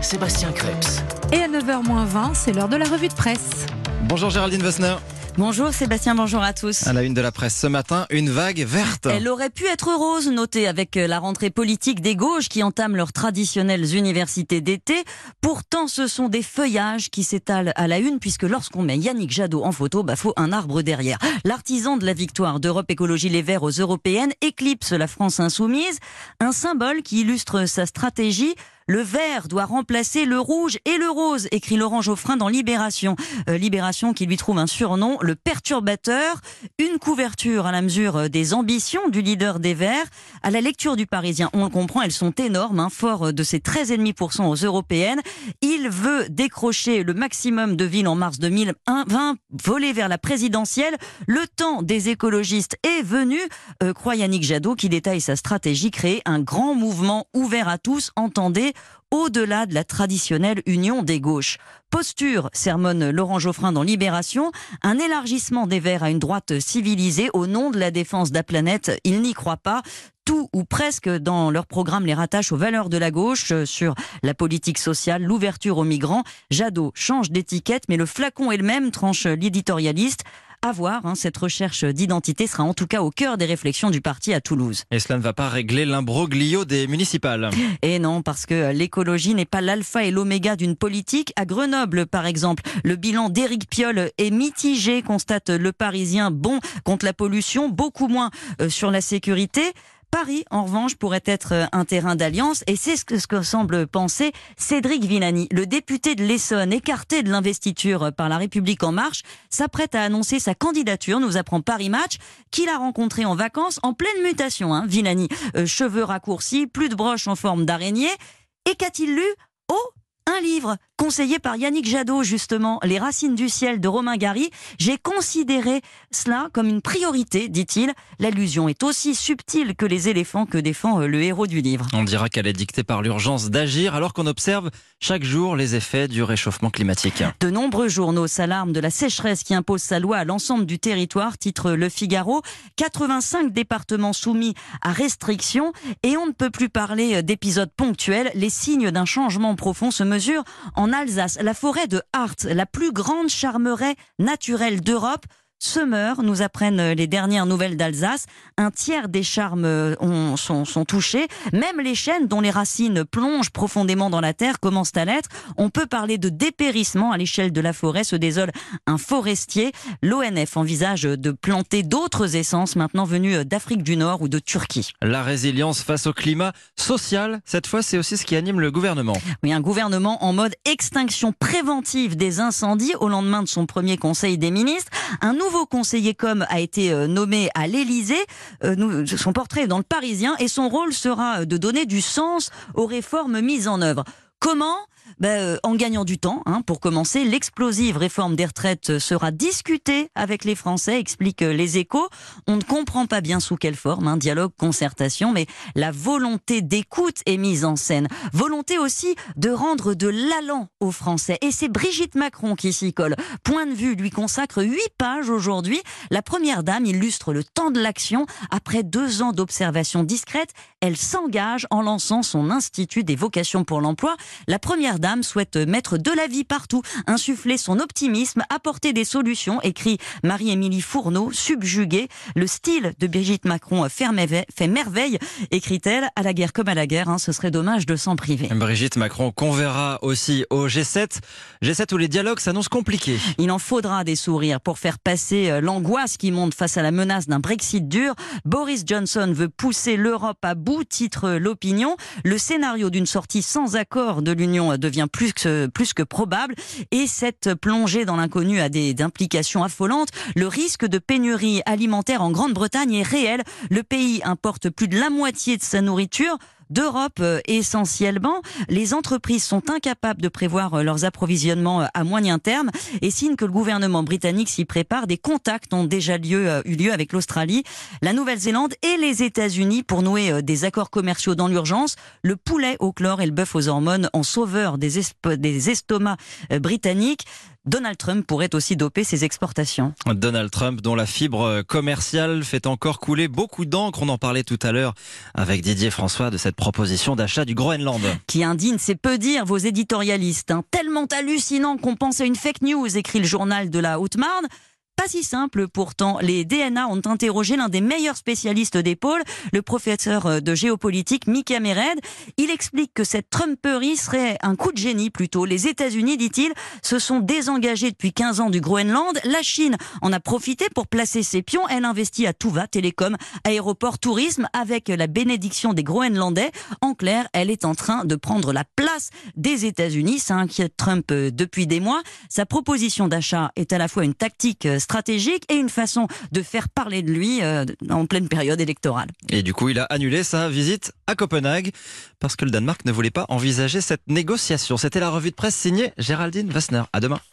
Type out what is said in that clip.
Sébastien Krebs. Et à 9h20, c'est l'heure de la revue de presse. Bonjour Géraldine Wessner. Bonjour Sébastien, bonjour à tous. À la une de la presse ce matin, une vague verte. Elle aurait pu être rose, notée avec euh, la rentrée politique des gauches qui entament leurs traditionnelles universités d'été. Pourtant, ce sont des feuillages qui s'étalent à la une, puisque lorsqu'on met Yannick Jadot en photo, bah faut un arbre derrière. L'artisan de la victoire d'Europe Écologie Les Verts aux Européennes éclipse la France insoumise, un symbole qui illustre sa stratégie le vert doit remplacer le rouge et le rose, écrit Laurent Geoffrin dans Libération. Euh, Libération qui lui trouve un surnom, le perturbateur. Une couverture à la mesure des ambitions du leader des Verts. À la lecture du Parisien, on le comprend, elles sont énormes, hein, fort de ses 13,5% aux européennes. Il veut décrocher le maximum de villes en mars 2020, voler vers la présidentielle. Le temps des écologistes est venu, euh, croit Yannick Jadot, qui détaille sa stratégie, créer un grand mouvement ouvert à tous, entendez, au-delà de la traditionnelle union des gauches. Posture, sermonne Laurent Geoffrin dans Libération, un élargissement des Verts à une droite civilisée au nom de la défense de la planète. Il n'y croit pas tout ou presque dans leur programme les rattache aux valeurs de la gauche sur la politique sociale, l'ouverture aux migrants. Jadot change d'étiquette, mais le flacon est le même, tranche l'éditorialiste. À voir, hein, cette recherche d'identité sera en tout cas au cœur des réflexions du parti à Toulouse. Et cela ne va pas régler l'imbroglio des municipales. Et non, parce que l'écologie n'est pas l'alpha et l'oméga d'une politique. À Grenoble, par exemple, le bilan d'Éric Piolle est mitigé, constate le Parisien. Bon contre la pollution, beaucoup moins euh, sur la sécurité. Paris, en revanche, pourrait être euh, un terrain d'alliance et c'est ce que, semble penser Cédric Villani. Le député de l'Essonne, écarté de l'investiture par la République en marche, s'apprête à annoncer sa candidature, nous apprend Paris Match, qu'il a rencontré en vacances en pleine mutation. Hein, Villani, Euh, cheveux raccourcis, plus de broche en forme d'araignée. Et qu'a-t-il lu? Oh un livre conseillé par Yannick Jadot, justement, Les racines du ciel de Romain Gary. J'ai considéré cela comme une priorité, dit-il. L'allusion est aussi subtile que les éléphants que défend euh, le héros du livre. On dira qu'elle est dictée par l'urgence d'agir alors qu'on observe chaque jour les effets du réchauffement climatique. De nombreux journaux s'alarment de la sécheresse qui impose sa loi à l'ensemble du territoire, titre Le Figaro. 85 départements soumis à restrictions et on ne peut plus parler d'épisodes ponctuels. Les signes d'un changement profond se mesurent en Alsace. La forêt de Hart, la plus grande charmeraie naturelle d'Europe, se nous apprennent les dernières nouvelles d'Alsace. Un tiers des charmes euh, ont- sont, sont touchés. Même les chênes dont les racines plongent profondément dans la terre commencent à l'être. On peut parler de dépérissement à l'échelle de la forêt, se désole un forestier. L'ONF envisage de planter d'autres essences maintenant venues d'Afrique du Nord ou de Turquie. La résilience face au climat social, cette fois, c'est aussi ce qui anime le gouvernement. Oui, un gouvernement en mode extinction préventive des incendies au lendemain de son premier conseil des ministres. Un nouveau conseiller com a été euh, nommé à l'Élysée. Euh, son portrait est dans le Parisien et son rôle sera de donner du sens aux réformes mises en œuvre. Comment ben, euh, En gagnant du temps, hein, pour commencer. L'explosive réforme des retraites sera discutée avec les Français, expliquent euh, les échos. On ne comprend pas bien sous quelle forme, hein, dialogue, concertation, mais la volonté d'écoute est mise en scène. Volonté aussi de rendre de l'allant aux Français. Et c'est Brigitte Macron qui s'y colle. Point de vue lui consacre huit pages aujourd'hui. La première dame illustre le temps de l'action. Après deux ans d'observation discrète, elle s'engage en lançant son Institut des vocations pour l'emploi. La première dame souhaite mettre de la vie partout, insuffler son optimisme, apporter des solutions, écrit Marie-Émilie Fourneau, subjuguée. Le style de Brigitte Macron fait merveille, écrit-elle, à la guerre comme à la guerre, hein, ce serait dommage de s'en priver. Brigitte Macron qu'on verra aussi au G7. G7 où les dialogues s'annoncent compliqués. Il en faudra des sourires pour faire passer euh, l'angoisse qui monte face à la menace d'un Brexit dur. Boris Johnson veut pousser l'Europe à bout, titre l'opinion. Le scénario d'une sortie sans accord de l'Union devient plus que, plus que probable et cette plongée dans l'inconnu a des implications affolantes. Le risque de pénurie alimentaire en Grande-Bretagne est réel. Le pays importe plus de la moitié de sa nourriture d'Europe euh, essentiellement. Les entreprises sont incapables de prévoir euh, leurs approvisionnements euh, à moyen terme et signe que le gouvernement britannique s'y prépare. Des contacts ont déjà eu lieu avec l'Australie, la Nouvelle-Zélande et les États-Unis pour nouer des accords commerciaux dans l'urgence. Le poulet au chlore et le bœuf aux hormones en sauveur des, des estomacs britanniques. Donald Trump pourrait aussi doper ses exportations. Donald Trump, dont la fibre commerciale fait encore couler beaucoup d'encre. On en parlait tout à l'heure avec Didier François de cette proposition d'achat du Groenland. Qui indigne, c'est peu dire vos éditorialistes. Hein. Tellement hallucinant qu'on pense à une fake news, écrit le journal de la Haute-Marne. Pas si simple pourtant. Les DNA ont interrogé l'un des meilleurs spécialistes des pôles, le professeur de géopolitique Mickey Mered. Il explique que cette Trumperie serait un coup de génie plutôt. Les États-Unis, dit-il, se sont désengagés depuis 15 ans du Groenland. La Chine en a profité pour placer ses pions. Elle investit à tout va, télécom, aéroport, tourisme, avec la bénédiction des Groenlandais. En clair, elle est en train de prendre la place des États-Unis. Ça inquiète Trump depuis des mois. Sa proposition d'achat est à la fois une tactique stratégique et une façon de faire parler de lui euh, en pleine période électorale. Et du coup, il a annulé sa visite à Copenhague parce que le Danemark ne voulait pas envisager cette négociation. C'était la revue de presse signée Géraldine Wassner. À demain.